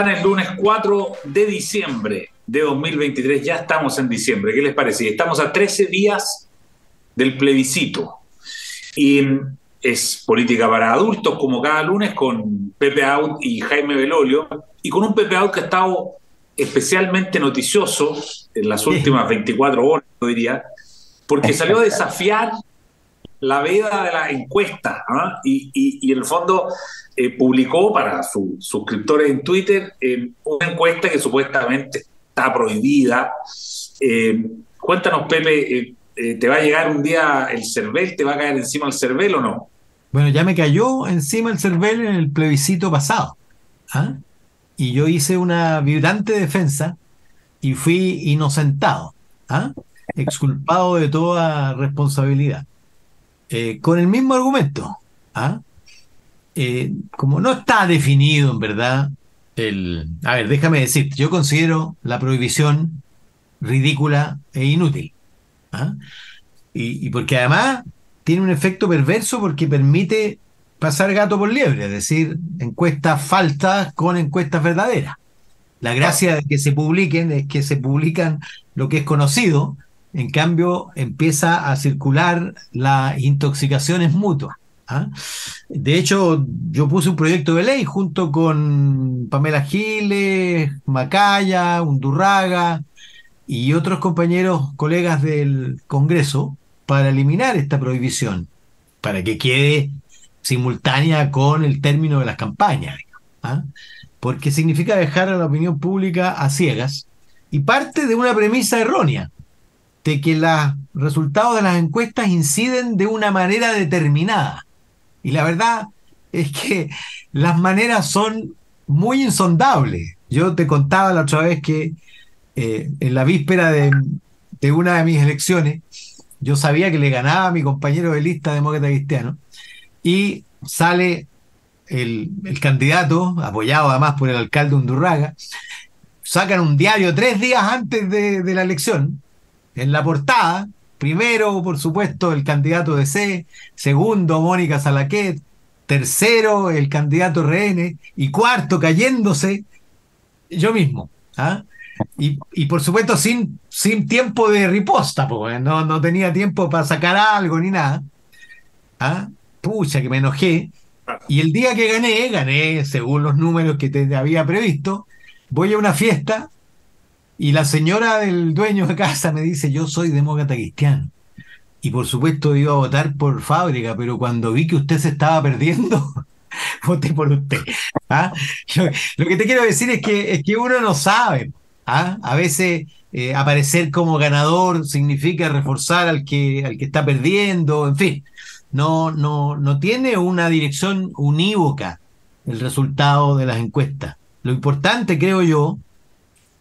están el lunes 4 de diciembre de 2023? Ya estamos en diciembre, ¿qué les parece? Estamos a 13 días del plebiscito. Y es política para adultos, como cada lunes, con Pepe Out y Jaime Belolio, y con un Pepe Out que ha estado especialmente noticioso en las últimas 24 horas, diría, porque salió a desafiar la veda de la encuesta ¿ah? y, en el fondo eh, publicó para sus suscriptores en Twitter eh, una encuesta que supuestamente está prohibida. Eh, cuéntanos, Pepe, ¿te va a llegar un día el CERVEL? ¿Te va a caer encima el CERVEL o no? Bueno, ya me cayó encima el CERVEL en el plebiscito pasado. ¿ah? Y yo hice una vibrante defensa y fui inocentado, ¿ah? exculpado de toda responsabilidad. Eh, con el mismo argumento. ¿ah? Eh, como no está definido en verdad el... A ver, déjame decir, yo considero la prohibición ridícula e inútil. ¿ah? Y, porque además tiene un efecto perverso porque permite pasar gato por liebre, es decir, encuestas falsas con encuestas verdaderas. La gracia de que se publiquen es que se publican lo que es conocido, en cambio, empieza a circular las intoxicaciones mutuas. ¿ah? De hecho, yo puse un proyecto de ley junto con Pamela Giles, Macaya, Undurraga y otros compañeros, colegas del Congreso, para eliminar esta prohibición, para que quede simultánea con el término de las campañas. ¿ah? Porque significa dejar a la opinión pública a ciegas y parte de una premisa errónea de que los resultados de las encuestas inciden de una manera determinada. Y la verdad es que las maneras son muy insondables. Yo te contaba la otra vez que eh, en la víspera de, una de mis elecciones, yo sabía que le ganaba a mi compañero de lista demócrata cristiano, y sale el, candidato, apoyado además por el alcalde Undurraga, sacan un diario tres días antes de la elección, en la portada, primero, por supuesto, el candidato de C, segundo, Mónica Salaquet, tercero, el candidato RN, y cuarto, cayéndose, yo mismo. ¿ah? Y, por supuesto, sin, sin tiempo de riposta, porque no, no tenía tiempo para sacar algo ni nada. ¿ah? Pucha, que me enojé. Y el día que gané, gané según los números que te había previsto, voy a una fiesta y la señora del dueño de casa me dice, yo soy demócrata cristiano. Y por supuesto iba a votar por fábrica, pero cuando vi que usted se estaba perdiendo, voté por usted. ¿ah? lo que te quiero decir es que, es que uno no sabe. ¿ah? A veces eh, aparecer como ganador significa reforzar al que, al que está perdiendo, en fin. No, no, no tiene una dirección unívoca el resultado de las encuestas. Lo importante, creo yo,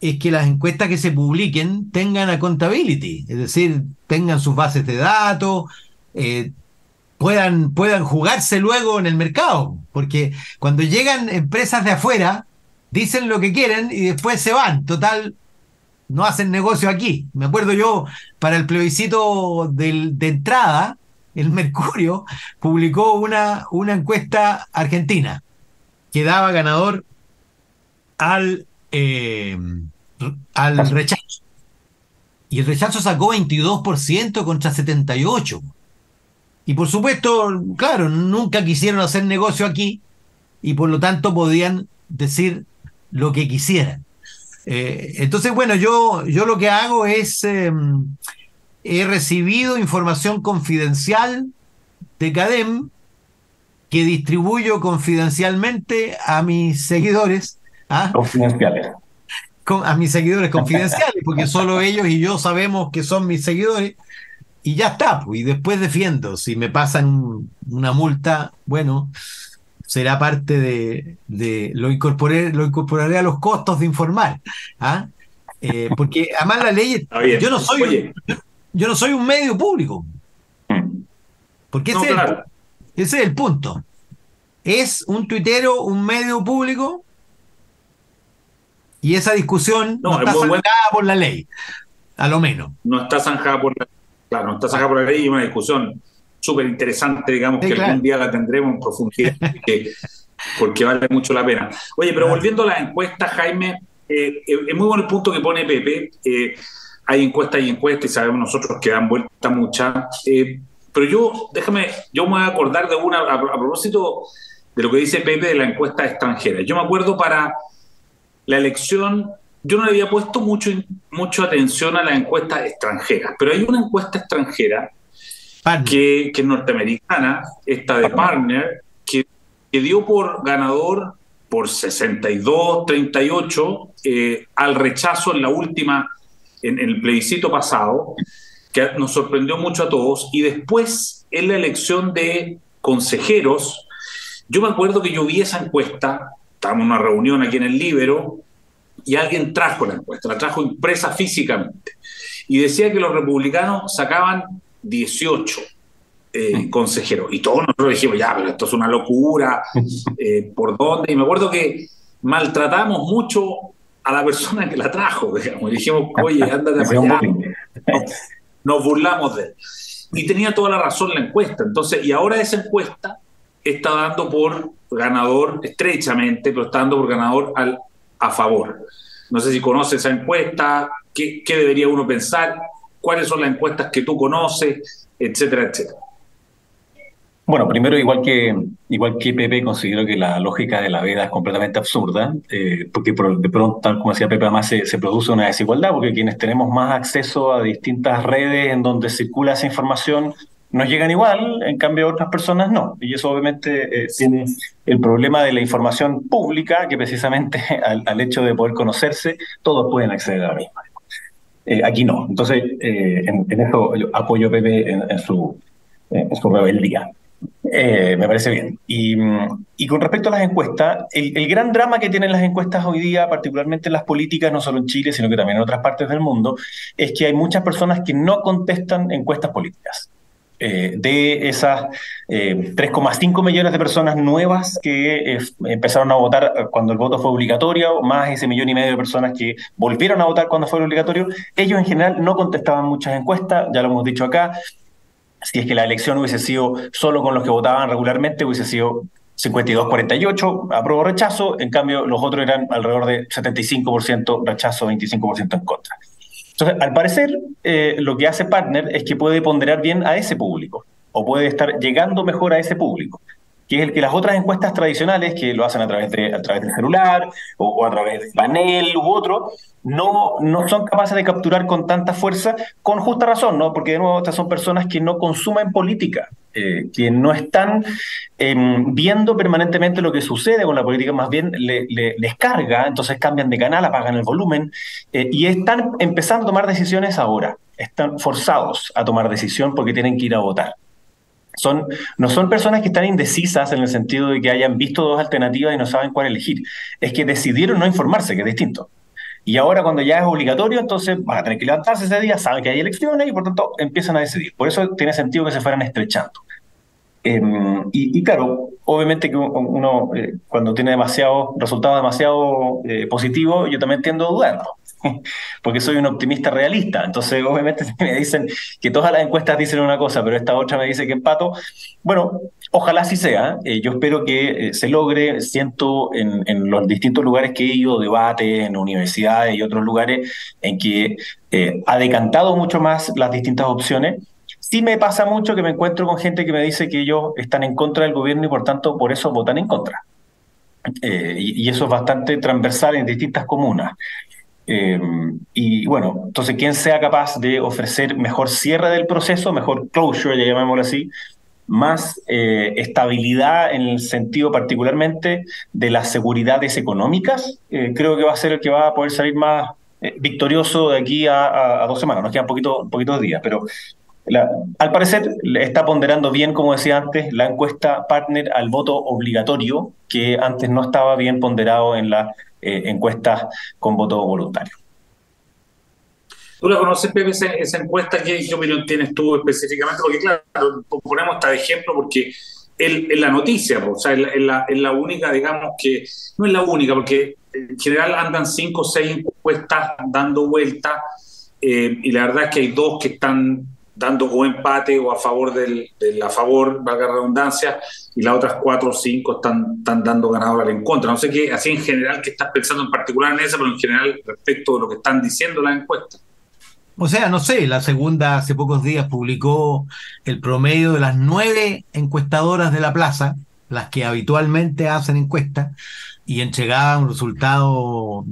es que las encuestas que se publiquen tengan accountability, es decir, tengan sus bases de datos, eh, puedan, puedan jugarse luego en el mercado, porque cuando llegan empresas de afuera, dicen lo que quieren y después se van, total, no hacen negocio aquí. Me acuerdo yo, para el plebiscito de entrada, el Mercurio publicó una, una encuesta argentina que daba ganador al eh, al rechazo. Y el rechazo sacó 22% contra 78%. Y por supuesto, claro, nunca quisieron hacer negocio aquí y por lo tanto podían decir lo que quisieran. Eh, entonces, bueno, yo, yo lo que hago es, em, he recibido información confidencial de CADEM que distribuyo confidencialmente a mis seguidores. ¿Ah? Confidenciales a mis seguidores confidenciales, porque solo ellos y yo sabemos que son mis seguidores, y ya está, pues, y después defiendo. Si me pasan una multa, bueno, será parte de, de lo, incorporé, lo incorporaré a los costos de informar. ¿ah? Eh, porque además la ley, yo no soy, yo no soy un medio público. Porque ese, ese es el punto. ¿Es un tuitero un medio público? Y esa discusión no, está zanjada por la ley, a lo menos. No está zanjada por la claro, no está zanjada por la ley y una discusión súper interesante, digamos, que algún día la tendremos en profundidad. que porque vale mucho la pena. Oye, pero volviendo a la encuesta, Jaime, eh, eh, es muy bueno el punto que pone Pepe. Eh, hay encuestas y encuestas y sabemos nosotros que dan vuelta muchas. pero yo, déjame, yo me voy a acordar de una, a, propósito de lo que dice Pepe de la encuesta extranjera. Yo me acuerdo para la elección, yo no le había puesto mucho, mucho atención a la encuesta extranjera, pero hay una encuesta extranjera que, que, es norteamericana, esta de Partner, que, que dio por ganador por 62, 38 eh, al rechazo en la última, en, el plebiscito pasado, que nos sorprendió mucho a todos. Y después, en la elección de consejeros, yo me acuerdo que yo vi esa encuesta, estábamos en una reunión aquí en el Libero, y alguien trajo la encuesta, la trajo impresa físicamente. Y decía que los republicanos sacaban 18 eh, consejero. Y todos nosotros dijimos, ya, pero esto es una locura, eh, ¿por dónde? Y me acuerdo que maltratamos mucho a la persona que la trajo, digamos. Y dijimos, oye, ándate allá. Nos burlamos de él. Y tenía toda la razón la encuesta. Entonces, y ahora esa encuesta está dando por ganador estrechamente, pero está dando por ganador al, a favor. No sé si conoce esa encuesta, qué, qué debería uno pensar, cuáles son las encuestas que tú conoces, etcétera, etcétera. Bueno, primero, igual que, igual que Pepe, considero que la lógica de la vida es completamente absurda, eh, porque de pronto, tal como decía Pepe, además se, se, produce una desigualdad, porque quienes tenemos más acceso a distintas redes en donde circula esa información nos llegan igual, en cambio otras personas no. Y eso obviamente eh, tiene el problema de la información pública, que precisamente al, hecho de poder conocerse, todos pueden acceder a la misma. Eh, aquí no. Entonces, en, eso apoyo a Pepe en, su, en rebeldía. Eh, me parece bien. Y, con respecto a las encuestas, el, gran drama que tienen las encuestas hoy día, particularmente en las políticas, no solo en Chile, sino que también en otras partes del mundo, es que hay muchas personas que no contestan encuestas políticas. Eh, de esas 3,5 eh, millones de personas nuevas que empezaron a votar cuando el voto fue obligatorio, más ese millón y medio de personas que volvieron a votar cuando fue obligatorio, ellos en general no contestaban muchas encuestas, ya lo hemos dicho acá, si es que la elección hubiese sido solo con los que votaban regularmente, hubiese sido 52-48, apruebo rechazo, en cambio los otros eran alrededor de 75% rechazo, 25% en contra. Entonces, al parecer, eh, lo que hace Partner es que puede ponderar bien a ese público, o puede estar llegando mejor a ese público que es el que las otras encuestas tradicionales, que lo hacen a través, de, a través del celular o, a través del panel u otro, no, no son capaces de capturar con tanta fuerza, con justa razón, ¿no? Porque de nuevo estas son personas que no consumen política, eh, que no están em, viendo permanentemente lo que sucede con la política, más bien le, les carga, entonces cambian de canal, apagan el volumen eh, y están empezando a tomar decisiones ahora, están forzados a tomar decisión porque tienen que ir a votar. Son, no son personas que están indecisas en el sentido de que hayan visto dos alternativas y no saben cuál elegir. Es que decidieron no informarse, que es distinto. Y ahora cuando ya es obligatorio, entonces van a tener que levantarse ese día, saben que hay elecciones y por tanto empiezan a decidir. Por eso tiene sentido que se fueran estrechando. Em, y, claro, obviamente que uno eh, cuando tiene demasiado resultados demasiado eh, yo también tiendo a dudar. porque soy un optimista realista. Entonces, obviamente, me dicen que todas las encuestas dicen una cosa, pero esta otra me dice que empato, bueno, ojalá así sea. Eh, yo espero que eh, se logre. Siento en, en, los distintos lugares que he ido, debates, en universidades y otros lugares, en que eh, ha decantado mucho más las distintas opciones. Sí me pasa mucho que me encuentro con gente que me dice que ellos están en contra del gobierno y por tanto por eso votan en contra. y, y, eso es bastante transversal en distintas comunas. Eh, y bueno, entonces, quien sea capaz de ofrecer mejor cierre del proceso, mejor closure, ya llamémoslo así, más eh, estabilidad en el sentido particularmente de las seguridades económicas, eh, creo que va a ser el que va a poder salir más victorioso de aquí a, dos semanas. Nos quedan poquito, poquitos días, pero al parecer está ponderando bien, como decía antes, la encuesta partner al voto obligatorio, que antes no estaba bien ponderado en la eh, encuestas con voto voluntario. ¿Tú la conoces, Pepe, esa, encuesta? ¿Qué, opinión tienes tú específicamente? Porque, claro, ponemos esta de ejemplo porque es la noticia, o sea, es la, la, única, digamos, que no es la única, porque en general andan cinco o seis encuestas dando vueltas, eh, y la verdad es que hay dos que están dando o empate o a favor del, a favor, valga la redundancia, y las otras cuatro o cinco están, dando ganador en contra. No sé qué, así en general, qué estás pensando en particular en esa, pero en general respecto de lo que están diciendo las encuestas. O sea, no sé, la segunda hace pocos días publicó el promedio de las nueve encuestadoras de la plaza, las que habitualmente hacen encuestas, y entregaban un resultado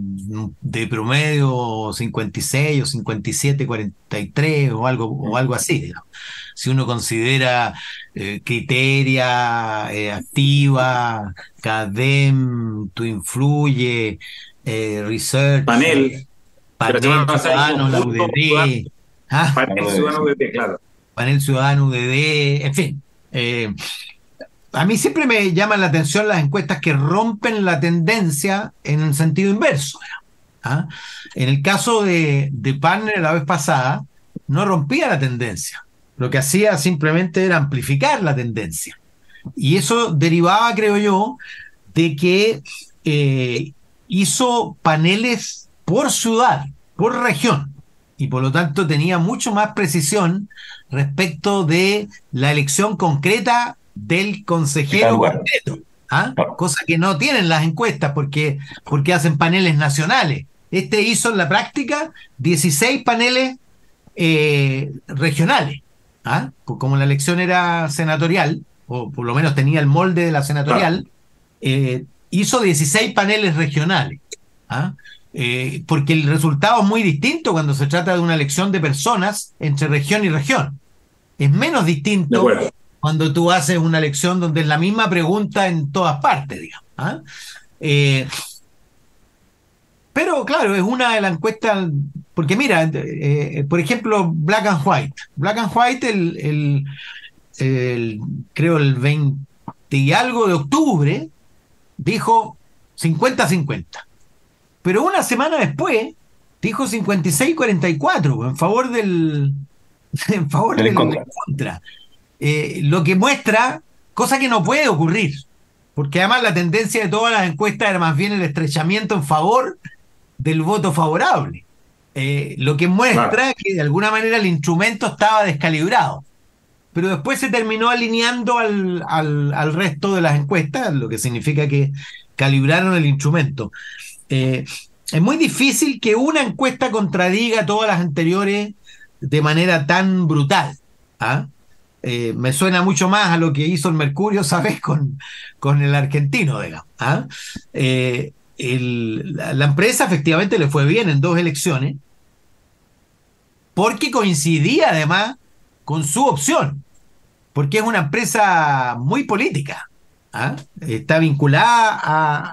de promedio 56 o 57, 43 o algo, o algo así. Si uno considera eh, criteria, eh, activa, CADEM, tu influye, eh, research. Panel. Panel Ciudadano, la UDD. ¿ah? Panel Ciudadano UDD, claro. Panel Ciudadano UDD, en fin. A mí siempre me llaman la atención las encuestas que rompen la tendencia en el sentido inverso. ¿ah? En el caso de, de Partner la vez pasada, no rompía la tendencia. Lo que hacía simplemente era amplificar la tendencia. Y eso derivaba, creo yo, de que eh, hizo paneles por ciudad, por región, y por lo tanto tenía mucho más precisión respecto de la elección concreta del consejero completo. ¿ah? Cosa que no tienen las encuestas porque, porque hacen paneles nacionales. Este hizo en la práctica 16 paneles eh, regionales. ¿ah? Como la elección era senatorial, o por lo menos tenía el molde de la senatorial, eh, hizo 16 paneles regionales. ¿ah? Eh, porque el resultado es muy distinto cuando se trata de una elección de personas entre región y región. Es menos distinto cuando tú haces una elección donde es la misma pregunta en todas partes, digamos. ¿ah? Eh, pero claro, es una de las encuestas, porque mira, eh, por ejemplo, Black and White. Black and White, el, el, creo el 20 y algo de octubre, dijo 50-50. Pero una semana después dijo 56-44 en favor del en favor del, contra. Eh, lo que muestra cosa que no puede ocurrir, porque además la tendencia de todas las encuestas era más bien el estrechamiento en favor del voto favorable. Eh, lo que muestra que de alguna manera el instrumento estaba descalibrado. Pero después se terminó alineando al, al resto de las encuestas, lo que significa que calibraron el instrumento. Eh, es muy difícil que una encuesta contradiga todas las anteriores de manera tan brutal. ¿ah? Eh, me suena mucho más a lo que hizo el Mercurio, ¿sabes? Con, con el argentino, digamos. ¿ah? Eh, la, empresa efectivamente le fue bien en dos elecciones, porque coincidía además con su opción, porque es una empresa muy política. ¿ah? Está vinculada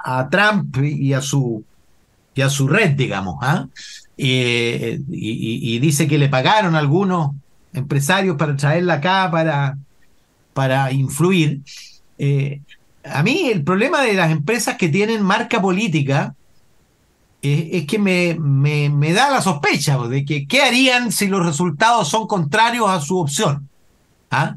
a, Trump y a su, y a su red, digamos. ¿ah? Eh, y, dice que le pagaron algunos empresarios para traerla acá para, para influir. Eh, a mí el problema de las empresas que tienen marca política es que me, me, da la sospecha de que qué harían si los resultados son contrarios a su opción. ¿Ah?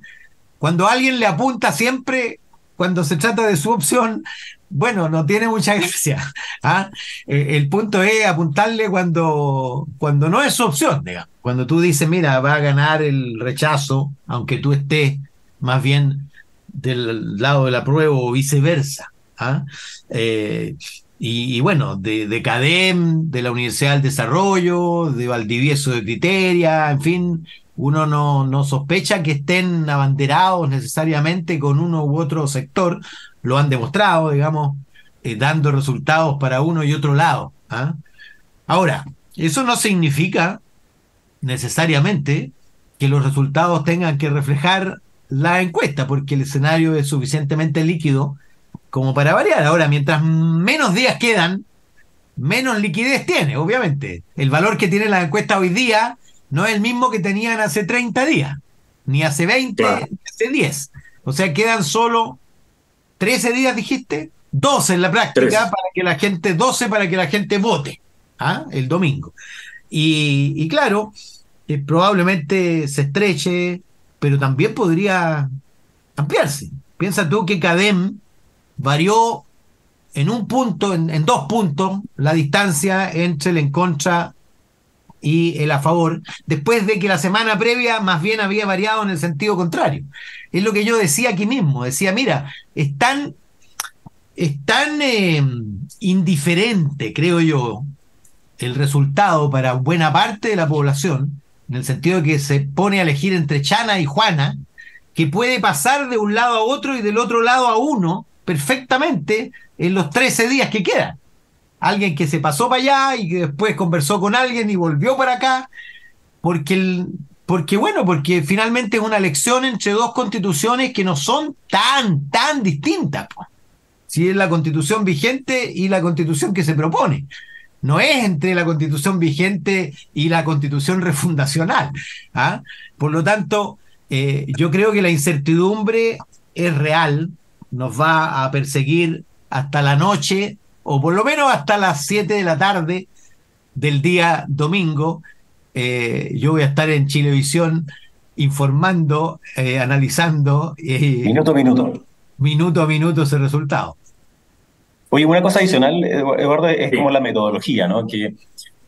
Cuando alguien le apunta siempre cuando se trata de su opción, bueno, no tiene mucha gracia. ¿ah? Eh, el punto es apuntarle cuando, cuando no es su opción, digamos. Cuando tú dices, mira, va a ganar el rechazo, aunque tú estés más bien del lado de la prueba o viceversa. ¿ah? Eh, y, bueno, de, de, CADEM, de la Universidad del Desarrollo, de Valdivieso de Criteria, en fin, uno no, sospecha que estén abanderados necesariamente con uno u otro sector, lo han demostrado, digamos, eh, dando resultados para uno y otro lado. ¿ah? Ahora, eso no significa necesariamente que los resultados tengan que reflejar la encuesta, porque el escenario es suficientemente líquido como para variar. Ahora, mientras menos días quedan, menos liquidez tiene, obviamente. El valor que tiene la encuesta hoy día no es el mismo que tenían hace 30 días, ni hace 20, ni hace 10. O sea, quedan solo 13 días, dijiste, 12 en la práctica para que la gente, 12 para que la gente vote, ¿ah? el domingo. Y, claro, eh, probablemente se estreche, pero también podría ampliarse. Piensa tú que Cadem varió en un punto, en, en dos puntos, la distancia entre el en contra y el a favor, después de que la semana previa más bien había variado en el sentido contrario. Es lo que yo decía aquí mismo, decía, mira, es tan, eh, indiferente, creo yo, el resultado para buena parte de la población, en el sentido de que se pone a elegir entre Chana y Juana, que puede pasar de un lado a otro y del otro lado a uno perfectamente en los 13 días que quedan. Alguien que se pasó para allá y que después conversó con alguien y volvió para acá, porque, el, porque bueno, porque finalmente es una elección entre dos constituciones que no son tan, tan distintas. Si es la constitución vigente y la constitución que se propone no es entre la constitución vigente y la constitución refundacional. ¿ah? Por lo tanto, eh, yo creo que la incertidumbre es real, nos va a perseguir hasta la noche, o por lo menos hasta las 7 de la tarde del día domingo. Eh, yo voy a estar en Chilevisión informando, eh, analizando. minuto a minuto. Minuto a minuto ese resultado. Oye, una cosa adicional, Eduardo, es como la metodología, ¿no? Que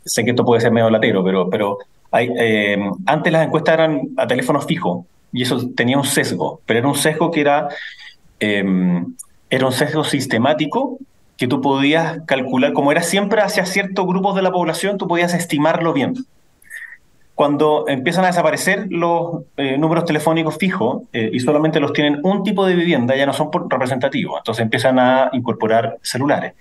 sé que esto puede ser medio latero, pero, pero hay, eh, antes las encuestas eran a teléfono fijo y eso tenía un sesgo, pero era un sesgo que era, eh, era un sesgo sistemático que tú podías calcular, como era siempre hacia ciertos grupos de la población, tú podías estimarlo bien cuando empiezan a desaparecer los eh, números telefónicos fijos eh, y solamente los tienen un tipo de vivienda, ya no son representativos, entonces empiezan a incorporar celulares.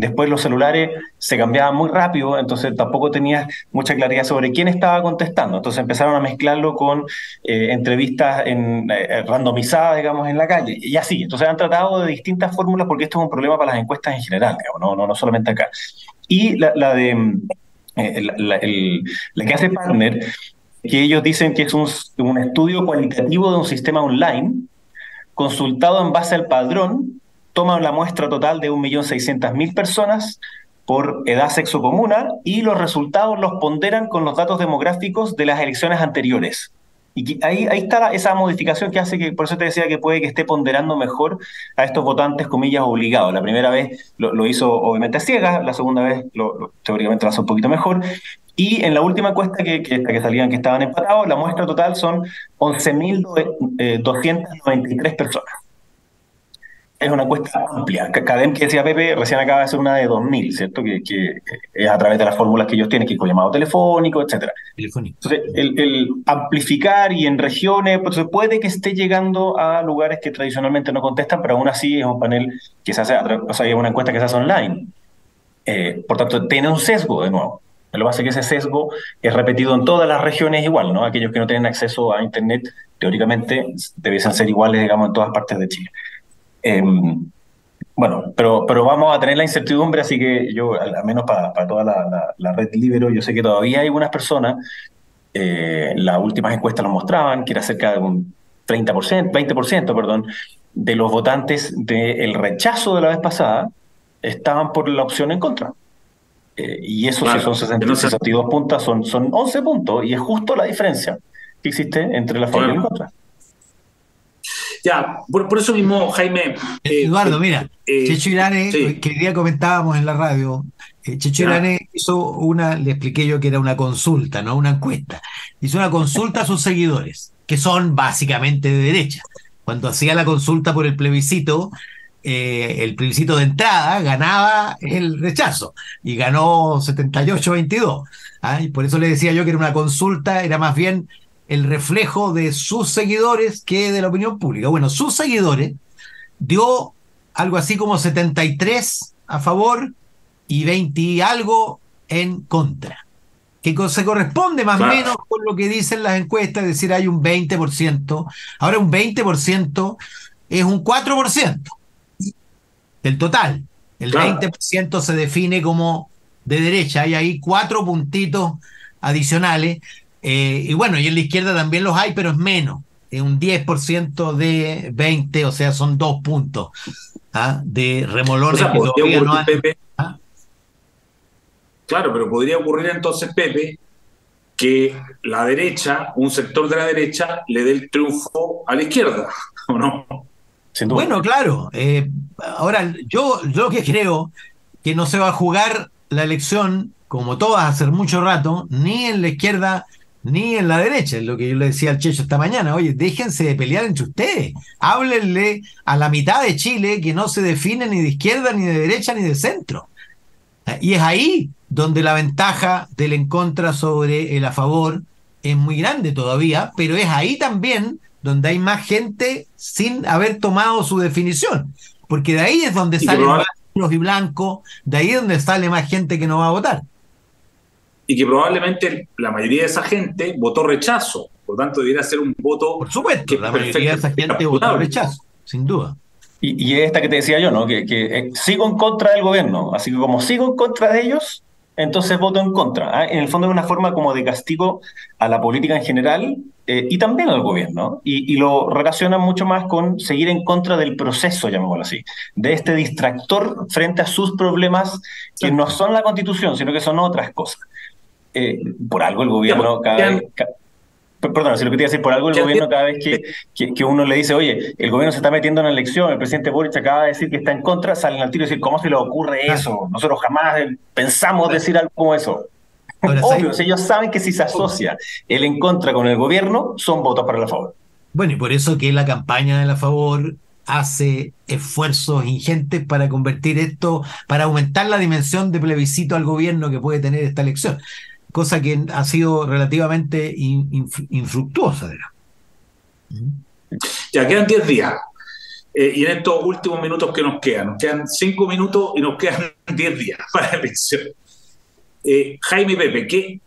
Después los celulares se cambiaban muy rápido, entonces tampoco tenías mucha claridad sobre quién estaba contestando. Entonces empezaron a mezclarlo con eh, entrevistas en, randomizadas, digamos, en la calle. Y así. Entonces han tratado de distintas fórmulas porque esto es un problema para las encuestas en general, digamos, no, no, solamente acá. Y la de eh, la, que hace Partner, que ellos dicen que es un estudio cualitativo de un sistema online, consultado en base al padrón, toman la muestra total de 1.600.000 personas por edad sexo comuna y los resultados los ponderan con los datos demográficos de las elecciones anteriores. Y ahí, ahí está esa modificación que hace que, por eso te decía que puede que esté ponderando mejor a estos votantes, comillas, obligados. La primera vez lo, hizo obviamente a ciegas, la segunda vez lo, teóricamente lo hace un poquito mejor. Y en la última encuesta que, que, que salían que estaban empatados, la muestra total son 11.293 personas es una encuesta amplia. Cadem, que decía Pepe, recién acaba de hacer una de 2000, ¿cierto? Que, es a través de las fórmulas que ellos tienen, que es con llamado telefónico, etcétera. Entonces, el, amplificar y en regiones, pues puede que esté llegando a lugares que tradicionalmente no contestan, pero aún así es un panel que se hace, o sea, es una encuesta que se hace online. Eh, por tanto, tiene un sesgo de nuevo. Lo que es que ese sesgo es repetido en todas las regiones igual, ¿no? Aquellos que no tienen acceso a Internet, teóricamente, debiesen ser iguales, digamos, en todas partes de Chile. Em, bueno, pero, pero vamos a tener la incertidumbre, así que yo, al, menos para, toda la, red Libero, yo sé que todavía hay algunas personas, eh, las últimas encuestas lo mostraban, que era cerca de un 30%, 20%, perdón, de los votantes del rechazo de la vez pasada estaban por la opción en contra. Eh, y eso si son 62 puntos, son, son 11 puntos, y es justo la diferencia que existe entre la favor y en contra. Ya, por, eso mismo, Jaime. Eh, Eduardo, mira, eh, Checho Irane, que el día comentábamos en la radio, eh, Checho Irane hizo una, le expliqué yo que era una consulta, no una encuesta. Hizo una consulta a sus seguidores, que son básicamente de derecha. Cuando hacía la consulta por el plebiscito, el plebiscito de entrada ganaba el rechazo y ganó 78-22. ¿ah? Y por eso le decía yo que era una consulta, era más bien el reflejo de sus seguidores que de la opinión pública. Bueno, sus seguidores dio algo así como 73 a favor y 20 y algo en contra, que se corresponde más o menos con lo que dicen las encuestas, es decir, hay un 20%, ahora un 20% es un 4% del total. El 20% se define como de derecha, hay ahí cuatro puntitos adicionales eh, y bueno, y en la izquierda también los hay, pero es menos. Es un 10% de 20, o sea, son dos puntos ¿ah? de remolones que todavía no ¿ah? Claro, pero podría ocurrir entonces, Pepe, que la derecha, un sector de la derecha, le dé el triunfo a la izquierda, ¿o no? Bueno, claro. Eh, ahora, yo, yo que creo que no se va a jugar la elección como todas hace mucho rato, ni en la izquierda ni en la derecha, es lo que yo le decía al Checho esta mañana, oye, déjense de pelear entre ustedes, háblenle a la mitad de Chile que no se define ni de izquierda, ni de derecha, ni de centro. Y es ahí donde la ventaja del en contra sobre el a favor es muy grande todavía, pero es ahí también donde hay más gente sin haber tomado su definición, porque de ahí es donde salen más y blancos, de ahí es donde sale más gente que no va a votar y que probablemente la mayoría de esa gente votó rechazo. Por lo tanto, debiera ser un voto. Por supuesto, que la mayoría de esa gente votó rechazo, sin duda. Y, y, esta que te decía yo, ¿no? Que, que, eh, sigo en contra del gobierno. Así que como sigo en contra de ellos, entonces voto en contra. ¿ah? En el fondo es una forma como de castigo a la política en general eh, y también al gobierno. Y, y, lo relacionan mucho más con seguir en contra del proceso, llamémoslo así, de este distractor frente a sus problemas que no son la constitución, sino que son otras cosas. Eh, por algo el gobierno cada vez... perdón, si lo que te iba a decir, por algo el gobierno cada vez que, que, uno le dice, oye, el gobierno se está metiendo en la elección, el presidente Boric acaba de decir que está en contra, salen al tiro y decir, ¿cómo se le ocurre eso? Nosotros jamás pensamos decir algo como eso. Obvio, ellos saben que si se asocia el en contra con el gobierno, son votos para la favor. Bueno, y por eso que la campaña de la favor hace esfuerzos ingentes para convertir esto, para aumentar la dimensión de plebiscito al gobierno que puede tener esta elección cosa que ha sido relativamente infructuosa. Ya quedan 10 días. Eh, y en estos últimos minutos que nos quedan, nos quedan 5 minutos y nos quedan 10 días para la elección. Eh, Jaime Pepe, ¿qué,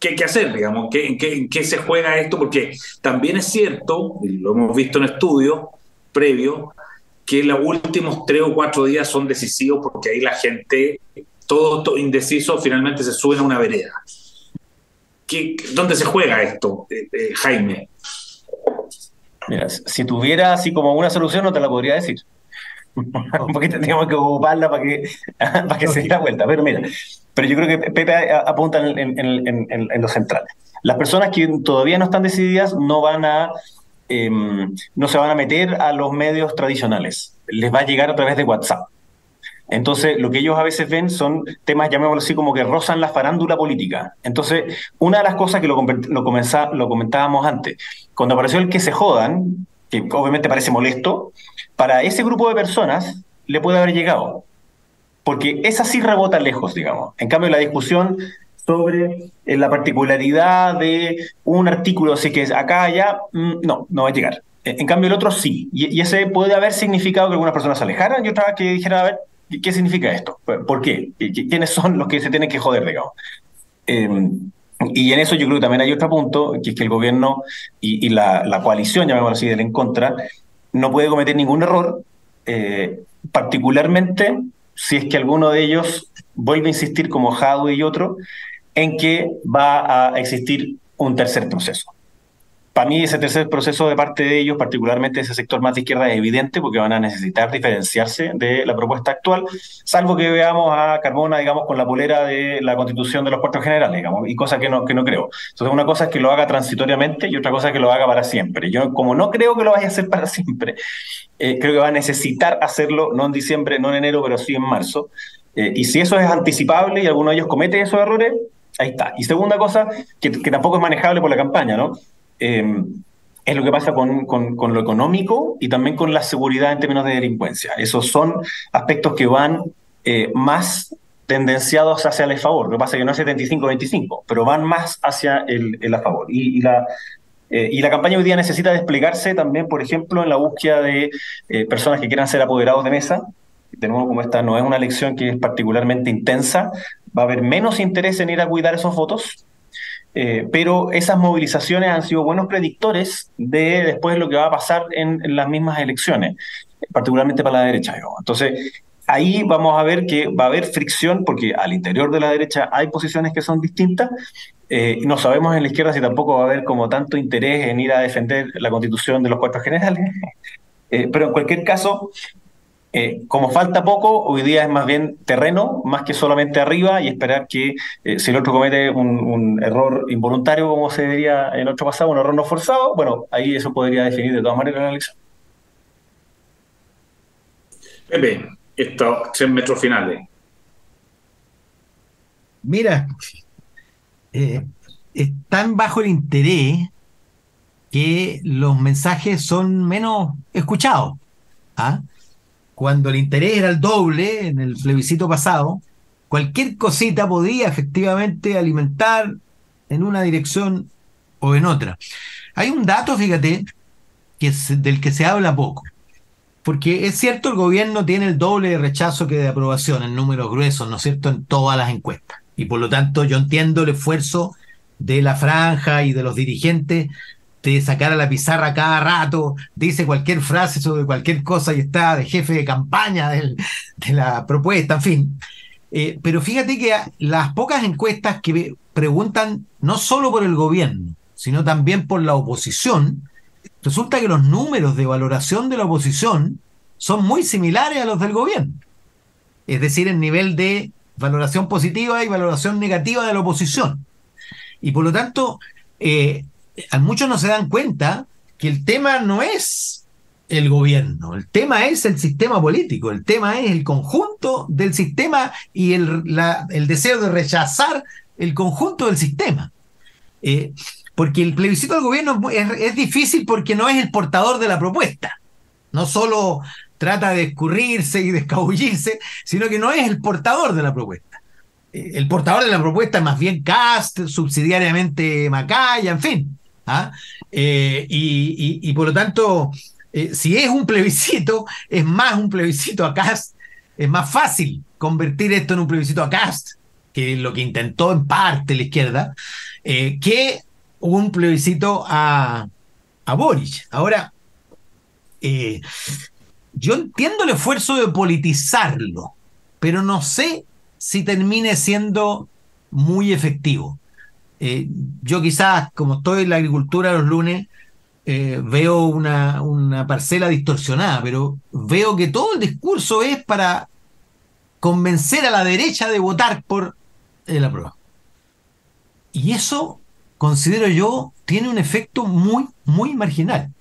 ¿qué que hacer? Digamos? ¿Qué, en, qué, ¿En qué se juega esto? Porque también es cierto, y lo hemos visto en estudios previos, que los últimos 3 o 4 días son decisivos porque ahí la gente todo, indeciso finalmente se suben a una vereda. ¿Qué, ¿Dónde se juega esto, eh, eh, Jaime? Mira, si tuviera así como una solución no te la podría decir. Porque tendríamos que ocuparla para que, para que se dé la vuelta. Pero mira, pero yo creo que Pepe apunta en, en, en, lo central. Las personas que todavía no están decididas no van a em, no se van a meter a los medios tradicionales. Les va a llegar a través de WhatsApp. Entonces, lo que ellos a veces ven son temas, llamémoslo así, como que rozan la farándula política. Entonces, una de las cosas que lo, lo, lo comentábamos antes, cuando apareció el que se jodan, que obviamente parece molesto, para ese grupo de personas le puede haber llegado. Porque esa sí rebota lejos, digamos. En cambio, la discusión sobre eh, la particularidad de un artículo, así que acá ya, mm, no, no va a llegar. En cambio, el otro sí. Y, ese puede haber significado que algunas personas se alejaran y otras que dijeran, a ver, ¿Qué significa esto? ¿Por qué? ¿Quiénes son los que se tienen que joder, digamos? Em, y en eso yo creo que también hay otro punto, que es que el gobierno y, la, la, coalición, llamémoslo así, del en contra, no puede cometer ningún error, eh, particularmente si es que alguno de ellos vuelve a insistir, como Jadwe y otro, en que va a existir un tercer proceso. Para mí ese tercer proceso de parte de ellos, particularmente ese sector más de izquierda, es evidente porque van a necesitar diferenciarse de la propuesta actual, salvo que veamos a Carmona, digamos, con la polera de la constitución de los puertos generales, digamos, y cosas que no, que no creo. Entonces una cosa es que lo haga transitoriamente y otra cosa es que lo haga para siempre. Yo como no creo que lo vaya a hacer para siempre, eh, creo que va a necesitar hacerlo, no en diciembre, no en enero, pero sí en marzo. Eh, y si eso es anticipable y alguno de ellos comete esos errores, ahí está. Y segunda cosa, que, que tampoco es manejable por la campaña, ¿no? Em, es lo que pasa con, con, lo económico y también con la seguridad en términos de delincuencia. Esos son aspectos que van eh, más tendenciados hacia el favor. Lo que pasa es que no es 75-25, pero van más hacia el, el a favor. Y, la, eh, y la campaña hoy día necesita desplegarse también, por ejemplo, en la búsqueda de eh, personas que quieran ser apoderados de mesa. De como esta no es una elección que es particularmente intensa, va a haber menos interés en ir a cuidar esos votos eh, pero esas movilizaciones han sido buenos predictores de después lo que va a pasar en, las mismas elecciones, particularmente para la derecha. Entonces, ahí vamos a ver que va a haber fricción, porque al interior de la derecha hay posiciones que son distintas. Eh, no sabemos en la izquierda si tampoco va a haber como tanto interés en ir a defender la constitución de los cuatro generales. Eh, pero en cualquier caso, eh, como falta poco, hoy día es más bien terreno, más que solamente arriba, y esperar que eh, si el otro comete un, error involuntario, como se diría en otro pasado, un error no forzado, bueno, ahí eso podría definir de todas maneras la elección. Pepe, estos tres metros finales. Mira, eh, están bajo el interés que los mensajes son menos escuchados. ¿ah? Cuando el interés era el doble en el plebiscito pasado, cualquier cosita podía efectivamente alimentar en una dirección o en otra. Hay un dato, fíjate, que del que se habla poco. Porque es cierto, el gobierno tiene el doble de rechazo que de aprobación en números gruesos, ¿no es cierto?, en todas las encuestas. Y por lo tanto, yo entiendo el esfuerzo de la franja y de los dirigentes de sacar a la pizarra cada rato, dice cualquier frase sobre cualquier cosa y está de jefe de campaña de la propuesta, en fin. Eh, pero fíjate que las pocas encuestas que preguntan no solo por el gobierno, sino también por la oposición, resulta que los números de valoración de la oposición son muy similares a los del gobierno. Es decir, el nivel de valoración positiva y valoración negativa de la oposición. Y por lo tanto, eh, a muchos no se dan cuenta que el tema no es el gobierno, el tema es el sistema político, el tema es el conjunto del sistema y el, deseo de rechazar el conjunto del sistema. Eh, porque el plebiscito del gobierno es, difícil porque no es el portador de la propuesta. No solo trata de escurrirse y de escabullirse, sino que no es el portador de la propuesta. Eh, el portador de la propuesta es más bien Cast, subsidiariamente Macaya, en fin. ¿Ah? Eh, y, por lo tanto, eh, si es un plebiscito, es más un plebiscito a Cast, es más fácil convertir esto en un plebiscito a Cast, que lo que intentó en parte la izquierda, que un plebiscito a, a Boric. Ahora, eh, yo entiendo el esfuerzo de politizarlo, pero no sé si termine siendo muy efectivo. Eh, yo quizás, como estoy en la agricultura los lunes, eh, veo una, una, parcela distorsionada, pero veo que todo el discurso es para convencer a la derecha de votar por la prueba. Y eso considero yo, tiene un efecto muy, muy marginal.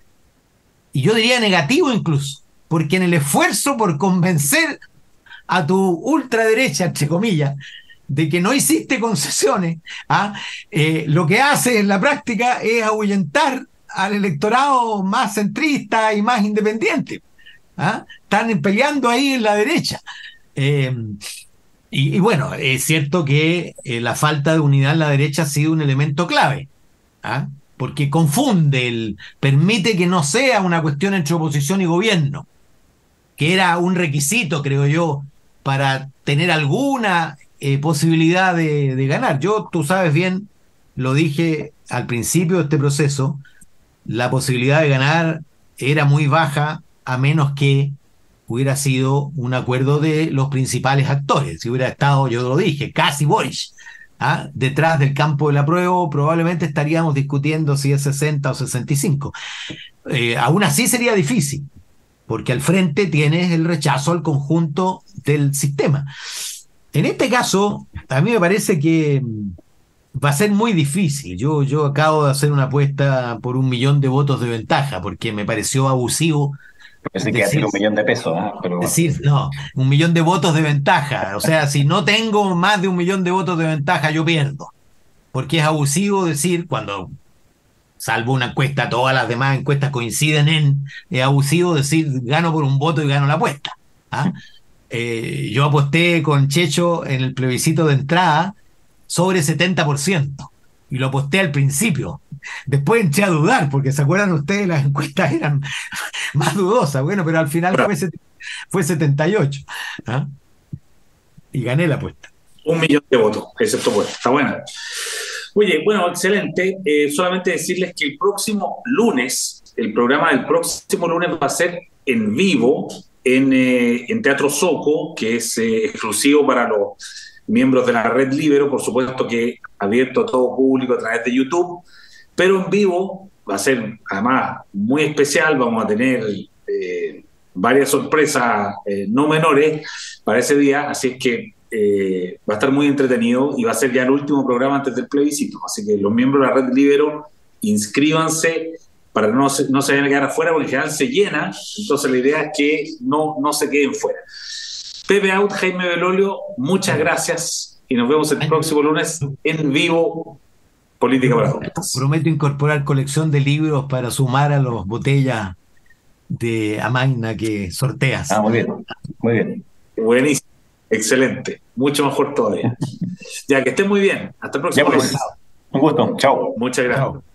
Y yo diría negativo incluso, porque en el esfuerzo por convencer a tu ultraderecha, entre comillas, de que no hiciste concesiones, ¿ah? Eh, lo que hace en la práctica es ahuyentar al electorado más centrista y más independiente. ¿ah? Están peleando ahí en la derecha. Eh, y, bueno, es cierto que eh, la falta de unidad en la derecha ha sido un elemento clave, ¿ah? porque confunde, el, permite que no sea una cuestión entre oposición y gobierno, que era un requisito, creo yo, para tener alguna eh, posibilidad de, ganar. Yo, tú sabes bien, lo dije al principio de este proceso, la posibilidad de ganar era muy baja a menos que hubiera sido un acuerdo de los principales actores. Si hubiera estado, yo lo dije, casi Boris, ¿ah? detrás del campo de la prueba, probablemente estaríamos discutiendo si es 60 o 65. Eh, aún así sería difícil, porque al frente tienes el rechazo al conjunto del sistema. En este caso, a mí me parece que mm, va a ser muy difícil. Yo, yo acabo de hacer una apuesta por un millón de votos de ventaja, porque me pareció abusivo Pensé que decir, un millón de pesos. Decir, no, un millón de votos de ventaja. O sea, si no tengo más de un millón de votos de ventaja, yo pierdo. Porque es abusivo decir, cuando, salvo una encuesta, todas las demás encuestas coinciden en, es abusivo decir, gano por un voto y gano la apuesta. ¿ah? Eh, yo aposté con Checho en el plebiscito de entrada sobre 70% y lo aposté al principio. Después entré a dudar, porque se acuerdan ustedes, las encuestas eran más dudosas. Bueno, pero al final fue, 78. ¿ah? Y gané la apuesta. Un millón de votos, excepto pues. Está buena. Oye, bueno, excelente. Eh, solamente decirles que el próximo lunes, el programa del próximo lunes va a ser en vivo en, eh, en Teatro Soco, que es eh, exclusivo para los miembros de la red Libero, por supuesto que abierto a todo público a través de YouTube, pero en vivo va a ser además muy especial, vamos a tener eh, varias sorpresas no menores para ese día, así es que va a estar muy entretenido y va a ser ya el último programa antes del plebiscito, así que los miembros de la red Libero inscríbanse para no se, no se vayan a quedar afuera, porque en general se llena, entonces la idea es que no, no se queden fuera. Pepe Out, Jaime Belolio, muchas gracias y nos vemos el próximo lunes en vivo Política para Adultos. Prometo incorporar colección de libros para sumar a las botellas de Amagna que sorteas. Ah, muy bien, muy bien. Buenísimo, excelente, mucho mejor todavía. ya que estén muy bien, hasta el próximo pues, lunes. Un gusto, chao. Muchas gracias.